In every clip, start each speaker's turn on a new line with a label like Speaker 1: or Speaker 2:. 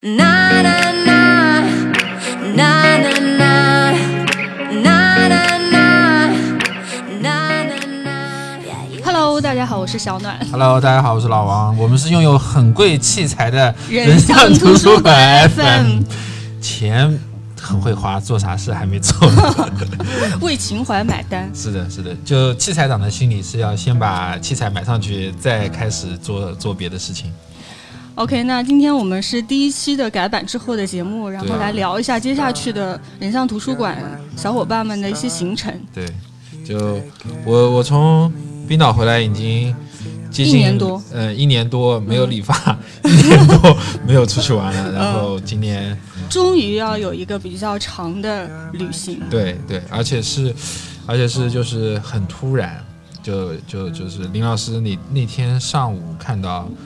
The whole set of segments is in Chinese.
Speaker 1: Na na na na na na na na na na na na。
Speaker 2: Hello，大家好，我是小暖。
Speaker 3: Hello，大家好，我是老王，我们是拥有很贵器材的
Speaker 2: 人像图书馆 FM
Speaker 3: 钱很会花，做啥事还没做。
Speaker 2: 为情怀买单。
Speaker 3: 是的，是的，就器材党的心理是要先把器材买上去，再开始做做别的事情。
Speaker 2: OK，那今天我们是第一期的改版之后的节目，然后来聊一下接下去的人像图书馆小伙伴们的一些行程。
Speaker 3: 对，就我我从冰岛回来已经接近
Speaker 2: 一年多，
Speaker 3: 呃，一年多没有理发，一年多没有出去玩了，然后今年。
Speaker 2: 终于要有一个比较长的旅行。
Speaker 3: 对对，而且是，而且是就是很突然，就就就是林老师，你那天上午看到，嗯，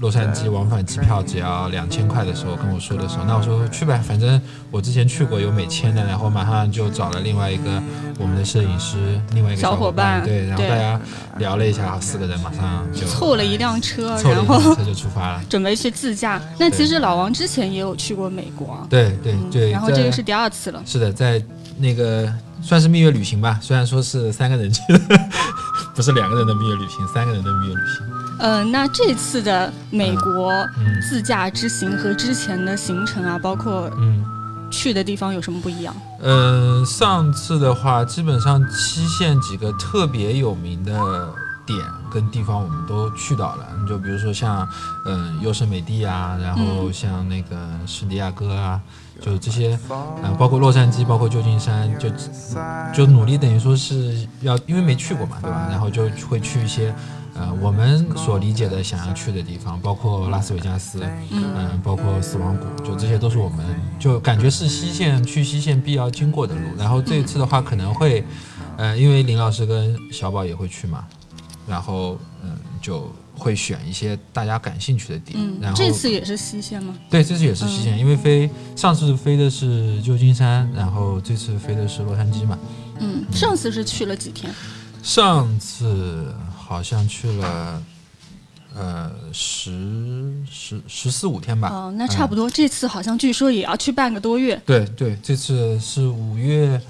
Speaker 3: 洛杉矶往返机票只要两千块的时候跟我说的时候，那我说去呗，反正我之前去过有美签的，然后马上就找了另外一个我们的摄影师，另外一个
Speaker 2: 小伙
Speaker 3: 伙
Speaker 2: 伴
Speaker 3: 对，然后大家聊了一下，四个人马上就
Speaker 2: 凑了一辆车，
Speaker 3: 凑了
Speaker 2: 然后
Speaker 3: 一辆车就出发了。
Speaker 2: 准备去自驾。那其实老王之前也有去过美国，
Speaker 3: 对对对，
Speaker 2: 然后这个是第二次了。
Speaker 3: 是的，在那个算是蜜月旅行吧，虽然说是三个人去的，不是两个人的蜜月旅行，三个人的蜜月旅行。
Speaker 2: 呃，那这次的美国
Speaker 3: 嗯
Speaker 2: 自驾之行和之前的行程啊，包括
Speaker 3: 嗯
Speaker 2: 去的地方有什么不一样？
Speaker 3: 嗯、呃上次的话，基本上七县几个特别有名的点跟地方我们都去到了，你就比如说像嗯优胜美地啊，然后
Speaker 2: 嗯
Speaker 3: 像那个圣地亚哥啊。就这些，嗯、包括洛杉矶，包括旧金山，就就努力等于说是要，因为没去过嘛，对吧？然后就会去一些，呃，我们所理解的想要去的地方，包括拉斯维加斯，嗯、包括死亡谷，就这些都是我们就感觉是西线去西线必要经过的路。然后这一次的话，可能会，呃，因为林老师跟小宝也会去嘛，然后嗯，就会选一些大家感兴趣的点。
Speaker 2: 嗯
Speaker 3: 然，后
Speaker 2: 这次也是西线吗？
Speaker 3: 对，这次也是西线，因为飞上次飞的是旧金山，然后这次飞的是洛杉矶嘛。
Speaker 2: 嗯，上次是去了几天？
Speaker 3: 上次好像去了，呃，十十十四五天吧。
Speaker 2: 哦，那差不多。这次好像据说也要去半个多月。
Speaker 3: 对对，这次是五月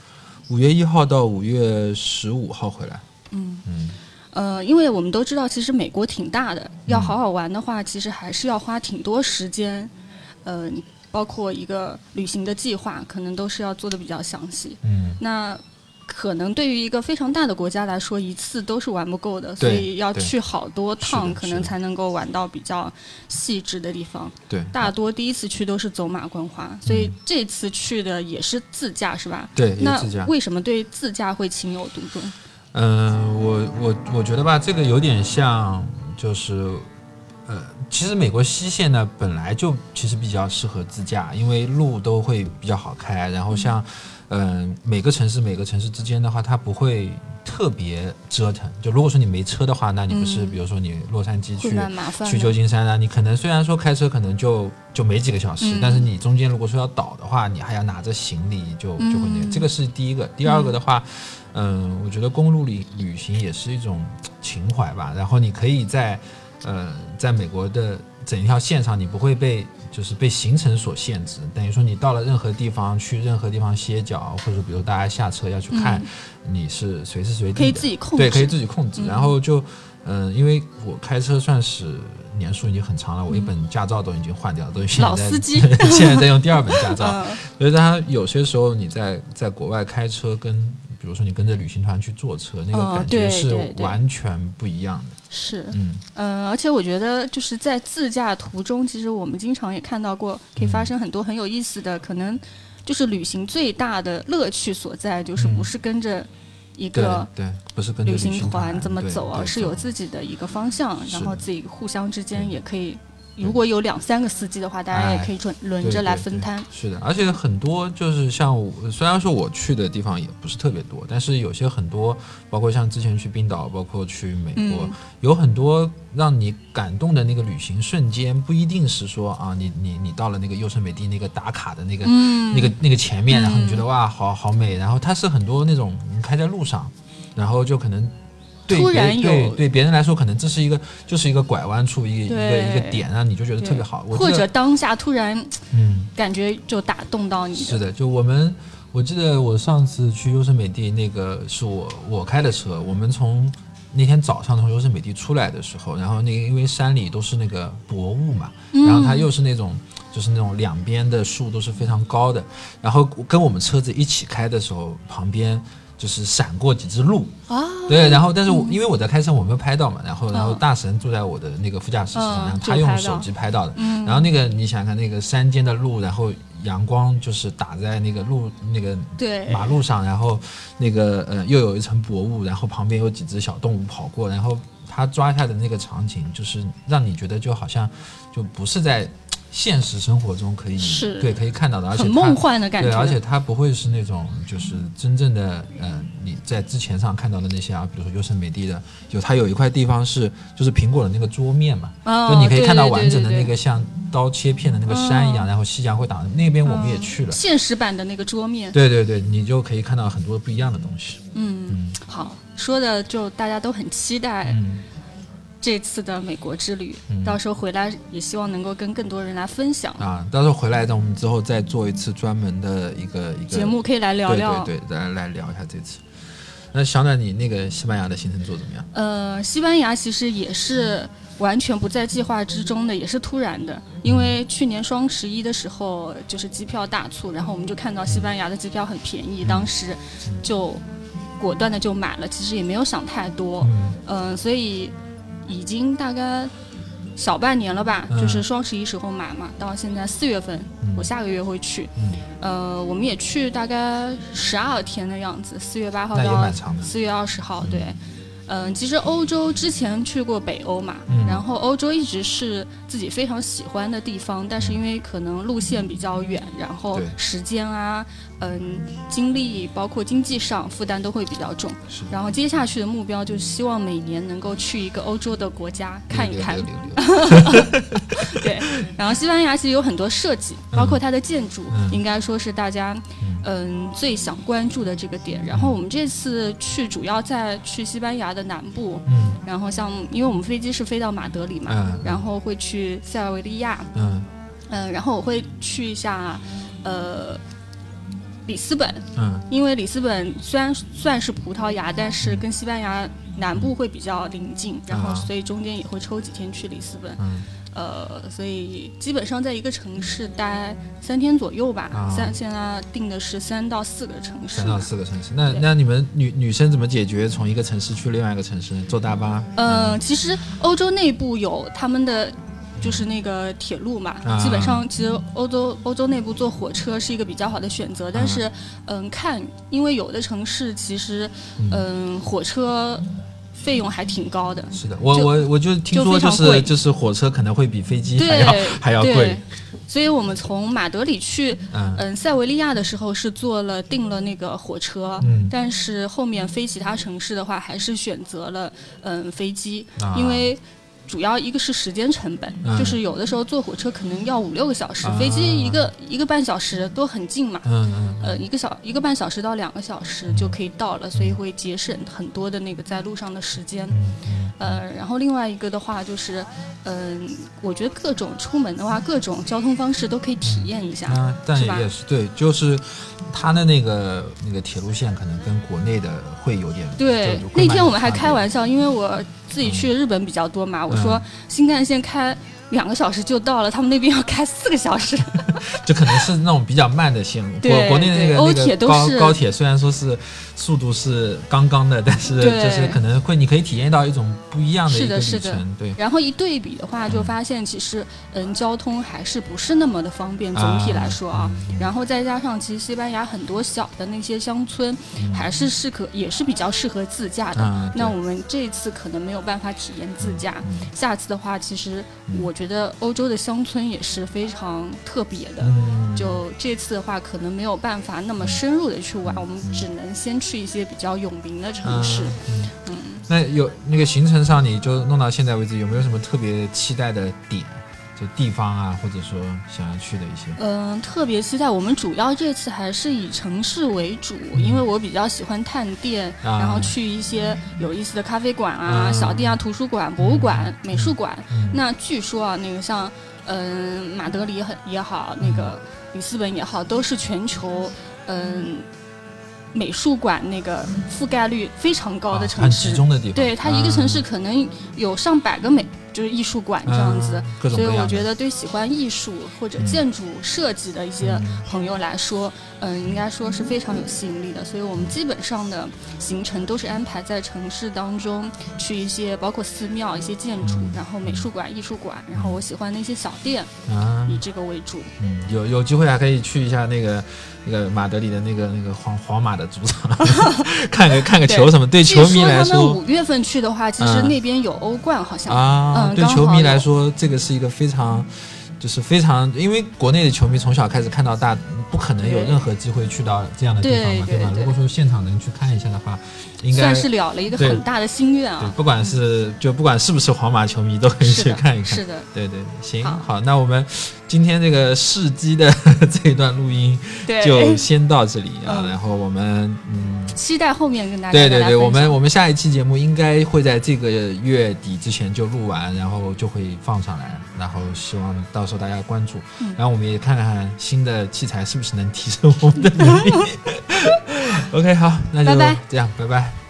Speaker 3: 五月一号到五月十五号回来。
Speaker 2: 嗯
Speaker 3: 嗯，
Speaker 2: 呃，因为我们都知道，其实美国挺大的，要好好玩的话，其实还是要花挺多时间。呃，包括一个旅行的计划，可能都是要做的比较详细。
Speaker 3: 嗯，
Speaker 2: 那可能对于一个非常大的国家来说，一次都是玩不够的，所以要去好多趟，可能才能够玩到比较细致的地方。
Speaker 3: 对
Speaker 2: 大多第一次去都是走马观花，所以这次去的也是自驾，是吧？
Speaker 3: 对，
Speaker 2: 那。为什么对自驾会情有独钟？
Speaker 3: 嗯，我我我觉得吧，这个有点像，就是，呃，其实美国西线呢本来就其实比较适合自驾，因为路都会比较好开，然后像，嗯、每个城市每个城市之间的话，它不会特别折腾。就如果说你没车的话，那你不是，
Speaker 2: 嗯
Speaker 3: 比如说你洛杉矶去。去旧金山啊，你可能虽然说开车可能就就没几个小时，
Speaker 2: 嗯
Speaker 3: 但是你中间如果说要倒的话，你还要拿着行李就就会那个，
Speaker 2: 嗯
Speaker 3: 这个是第一个。第二个的话，嗯，我觉得公路旅旅行也是一种情怀吧。然后你可以在呃在美国的整条线上，你不会被就是被行程所限制，等于说你到了任何地方去任何地方歇脚，或者比如大家下车要去看，你是随时随地的
Speaker 2: 可以自己控制，
Speaker 3: 对，可以自己控制。
Speaker 2: 嗯
Speaker 3: 然后就，嗯、因为我开车算是年数已经很长了，我一本驾照都已经换掉了，都现在在
Speaker 2: 老司机
Speaker 3: 现在在用第二本驾照。
Speaker 2: 嗯
Speaker 3: 所以它有些时候你在在国外开车跟，比如说你跟着旅行团去坐车，那
Speaker 2: 哦
Speaker 3: 个感觉是完全不一样的。
Speaker 2: 是，
Speaker 3: 嗯，
Speaker 2: 嗯，而且我觉得就是在自驾途中，其实我们经常也看到过，可以发生很多很有意思的，可能就是旅行最大的乐趣所在，就是不是跟着一个
Speaker 3: 对，不是跟
Speaker 2: 旅行
Speaker 3: 行
Speaker 2: 团这么走，
Speaker 3: 对
Speaker 2: 而是有自己的一个方向，然后自己互相之间也可以，如果有两三个司机的话，大家也
Speaker 3: 哎
Speaker 2: 可以轮轮着来分摊。
Speaker 3: 是的，而且很多就是像我，虽然说我去的地方也不是特别多，但是有些很多，包括像之前去冰岛，包括去美国，
Speaker 2: 嗯
Speaker 3: 有很多让你感动的那个旅行瞬间，不一定是说啊，你你你到了那个优胜美地那个打卡的那个、
Speaker 2: 嗯，
Speaker 3: 那个那个前面，然后你觉得
Speaker 2: 嗯
Speaker 3: 哇，好好美，然后它是很多那种你开在路上，然后就可能对
Speaker 2: 突然
Speaker 3: 对
Speaker 2: 有
Speaker 3: 对别人来说，可能这是一个就是一个拐弯处，一个一个一个点啊，你就觉得特别好。
Speaker 2: 或者当下突然
Speaker 3: 嗯，
Speaker 2: 感觉就打动到你
Speaker 3: 是的，就我们，我记得我上次去优胜美地，那个是我我开的车，我们从那天早上从优胜美地出来的时候，然后那个因为山里都是那个薄雾嘛，然后它又是那种就是那种两边的树都是非常高的，然后跟我们车子一起开的时候，旁边就是闪过几只鹿，
Speaker 2: 啊，
Speaker 3: 对，然后但是我、因为我在开车，我没有拍到嘛，然后然后
Speaker 2: 嗯。
Speaker 3: 大神坐在我的那个副驾驶室上，
Speaker 2: 嗯
Speaker 3: 然后他用手机拍到的。
Speaker 2: 嗯。
Speaker 3: 然后那个你想想看，那个山间的路，然后阳光就是打在那个路那个
Speaker 2: 对。
Speaker 3: 马路上，然后那个呃又有一层薄雾，然后旁边有几只小动物跑过，然后他抓下的那个场景，就是让你觉得就好像就不是在现实生活中可以
Speaker 2: 是
Speaker 3: 对可以看到的，而且
Speaker 2: 很梦幻的感觉，
Speaker 3: 对，而且它不会是那种就是真正的，呃，你在之前上看到的那些啊，比如说优胜美地的，就它有一块地方是就是苹果的那个桌面嘛，
Speaker 2: 哦
Speaker 3: 就你可以看到完整的那个像刀切片的那个山一样，
Speaker 2: 嗯
Speaker 3: 然后夕阳会打那边我们也去了，
Speaker 2: 现实版的那个桌面，
Speaker 3: 对对对，你就可以看到很多不一样的东西，
Speaker 2: 嗯，
Speaker 3: 嗯。
Speaker 2: 好，说的就大家都很期待
Speaker 3: 嗯
Speaker 2: 这次的美国之旅，
Speaker 3: 嗯
Speaker 2: 到时候回来也希望能够跟更多人来分享。
Speaker 3: 啊，到时候回来，等我们之后再做一次专门的一个一个
Speaker 2: 节目可以来聊聊，
Speaker 3: 对对对，来来聊一下这次。那小暖，你那个西班牙的行程做怎么样？
Speaker 2: 呃，西班牙其实也是完全不在计划之中的，也是突然的。因为去年双十一的时候，就是机票大促，然后我们就看到西班牙的机票很便宜，当时就果断的就买了，其实也没有想太多。
Speaker 3: 嗯
Speaker 2: 嗯、所以已经大概小半年了吧，
Speaker 3: 嗯
Speaker 2: 就是双十一时候买嘛，到现在四月份，
Speaker 3: 嗯
Speaker 2: 我下个月会去。
Speaker 3: 嗯，
Speaker 2: 呃，我们也去大概十二天的样子，四月八号到。四月二十号，对。嗯，其实欧洲之前去过北欧嘛，
Speaker 3: 嗯
Speaker 2: 然后欧洲一直是自己非常喜欢的地方，但是因为可能路线比较远，然后时间啊，嗯，精力包括经济上负担都会比较重。然后接下去的目标就是希望每年能够去一个欧洲的国家看一看 对，然后西班牙其实有很多设计，包括它的建筑，
Speaker 3: 嗯
Speaker 2: 应该说是大家嗯最想关注的这个点。然后我们这次去主要在去西班牙的南部，
Speaker 3: 嗯。
Speaker 2: 然后像因为我们飞机是飞到马德里嘛，
Speaker 3: 嗯。
Speaker 2: 然后会去塞尔维利亚，
Speaker 3: 嗯。
Speaker 2: 嗯，然后我会去一下呃里斯本，
Speaker 3: 嗯。
Speaker 2: 因为里斯本虽然算是葡萄牙，但是跟西班牙南部会比较临近，然后
Speaker 3: 啊。
Speaker 2: 所以中间也会抽几天去里斯本。
Speaker 3: 嗯
Speaker 2: 呃，所以基本上在一个城市待三天左右吧。
Speaker 3: 啊
Speaker 2: 三现在定的是三到四个城市
Speaker 3: 三。到四个城市。那那你们女女生怎么解决从一个城市去另外一个城市？坐大巴？
Speaker 2: 呃，其实欧洲内部有他们的。就是那个铁路嘛，
Speaker 3: 啊
Speaker 2: 基本上其实欧洲欧洲内部坐火车是一个比较好的选择，但是，嗯，看，因为有的城市其实，嗯，火车费用还挺高的，
Speaker 3: 是的，我我我就听说就是就是火车可能会比飞机还要还要贵
Speaker 2: 对。所以我们从马德里去
Speaker 3: 嗯。
Speaker 2: 嗯，塞维利亚的时候是坐了订了那个火车，
Speaker 3: 嗯。
Speaker 2: 但是后面飞其他城市的话，还是选择了嗯飞机，
Speaker 3: 啊。
Speaker 2: 因为主要一个是时间成本，
Speaker 3: 嗯。
Speaker 2: 就是有的时候坐火车可能要五六个小时，
Speaker 3: 啊。
Speaker 2: 飞机一个一个半小时都很近嘛。
Speaker 3: 嗯嗯
Speaker 2: 呃，一个小一个半小时到两个小时就可以到了，所以会节省很多的那个在路上的时间。
Speaker 3: 嗯
Speaker 2: 呃，然后另外一个的话就是，嗯、我觉得各种出门的话，各种交通方式都可以体验一下。
Speaker 3: 啊，但也是对，就是它的那个那个铁路线可能跟国内的会有点
Speaker 2: 对那天我们还开玩笑，因为我自己去日本比较多嘛，我说新干线开两个小时就到了，他们那边要开四个小时。
Speaker 3: 就可能是那种比较慢的线路。国国内的那个那个高高铁虽然说是速度是刚刚的，但是就是可能会你可以体验到一种不一样的
Speaker 2: 是
Speaker 3: 一个旅程。对，
Speaker 2: 然后一对比的话，就发现其实嗯，交通还是不是那么的方便，总体来说啊。
Speaker 3: 嗯
Speaker 2: 然后再加上，其实西班牙很多小的那些乡村，还是适合，也是比较适合自驾的。那我们这次可能没有办法体验自驾，下次的话，其实我觉得欧洲的乡村也是非常特别的。
Speaker 3: 嗯，
Speaker 2: 就这次的话，可能没有办法那么深入的去玩，我们只能先去一些比较有名的城市。
Speaker 3: 嗯那有那个行程上，你就弄到现在为止，有没有什么特别期待的点？就地方啊，或者说想要去的一些？
Speaker 2: 嗯、特别期待。我们主要这次还是以城市为主，因为我比较喜欢探店，然后去一些有意思的咖啡馆啊、
Speaker 3: 嗯
Speaker 2: 小店啊、图书馆、博物馆、美术馆。
Speaker 3: 嗯
Speaker 2: 那据说啊，那个像嗯、马德里很也好，那个里斯本也好，都是全球嗯、美术馆那个覆盖率非常高的城市。
Speaker 3: 集中的地方。
Speaker 2: 对，它一个城市
Speaker 3: 啊
Speaker 2: 可能有上百个美，就是艺术馆这样子。所以我觉得，对喜欢艺术或者
Speaker 3: 嗯
Speaker 2: 建筑设计的一些
Speaker 3: 嗯
Speaker 2: 朋友来说，嗯、应该说是非常有吸引力的。所以我们基本上的行程都是安排在城市当中，去一些包括寺庙、一些建筑，
Speaker 3: 嗯
Speaker 2: 然后美术馆、艺术馆，然后我喜欢的一些小店，
Speaker 3: 啊，
Speaker 2: 以这个为主。
Speaker 3: 嗯，有有机会还可以去一下那个那个马德里的那个那个皇皇马的主场，看个看个球什么。对球迷来
Speaker 2: 据说他们
Speaker 3: 说
Speaker 2: 五月份去的话，其实
Speaker 3: 嗯
Speaker 2: 那边有欧冠，好像。
Speaker 3: 啊，对球迷来说，这个是一个非常。就是非常，因为国内的球迷从小开始看到大，不可能有任何机会去到这样的地方嘛，吧？
Speaker 2: 对对对。
Speaker 3: 如果说现场能去看一下的话，应该
Speaker 2: 算是了了一个很大的心愿
Speaker 3: 对
Speaker 2: 啊，！
Speaker 3: 不管是就不管是不是皇马球迷，都可以，去看一看。
Speaker 2: 是。的，
Speaker 3: 对对，行
Speaker 2: 好。
Speaker 3: 好，那我们今天这个试机的 这一段录音
Speaker 2: 对，
Speaker 3: 就先到这里啊，
Speaker 2: 嗯。
Speaker 3: 然后我们嗯，
Speaker 2: 期待后面跟大家
Speaker 3: 对对对，我们我们下一期节目应该会在这个月底之前就录完，然后就会放上来，然后希望到时候大家关注，
Speaker 2: 嗯
Speaker 3: 然后我们也看看新的器材是不是能提升我们的能力。OK，好，那就
Speaker 2: 拜拜
Speaker 3: 这样，拜拜。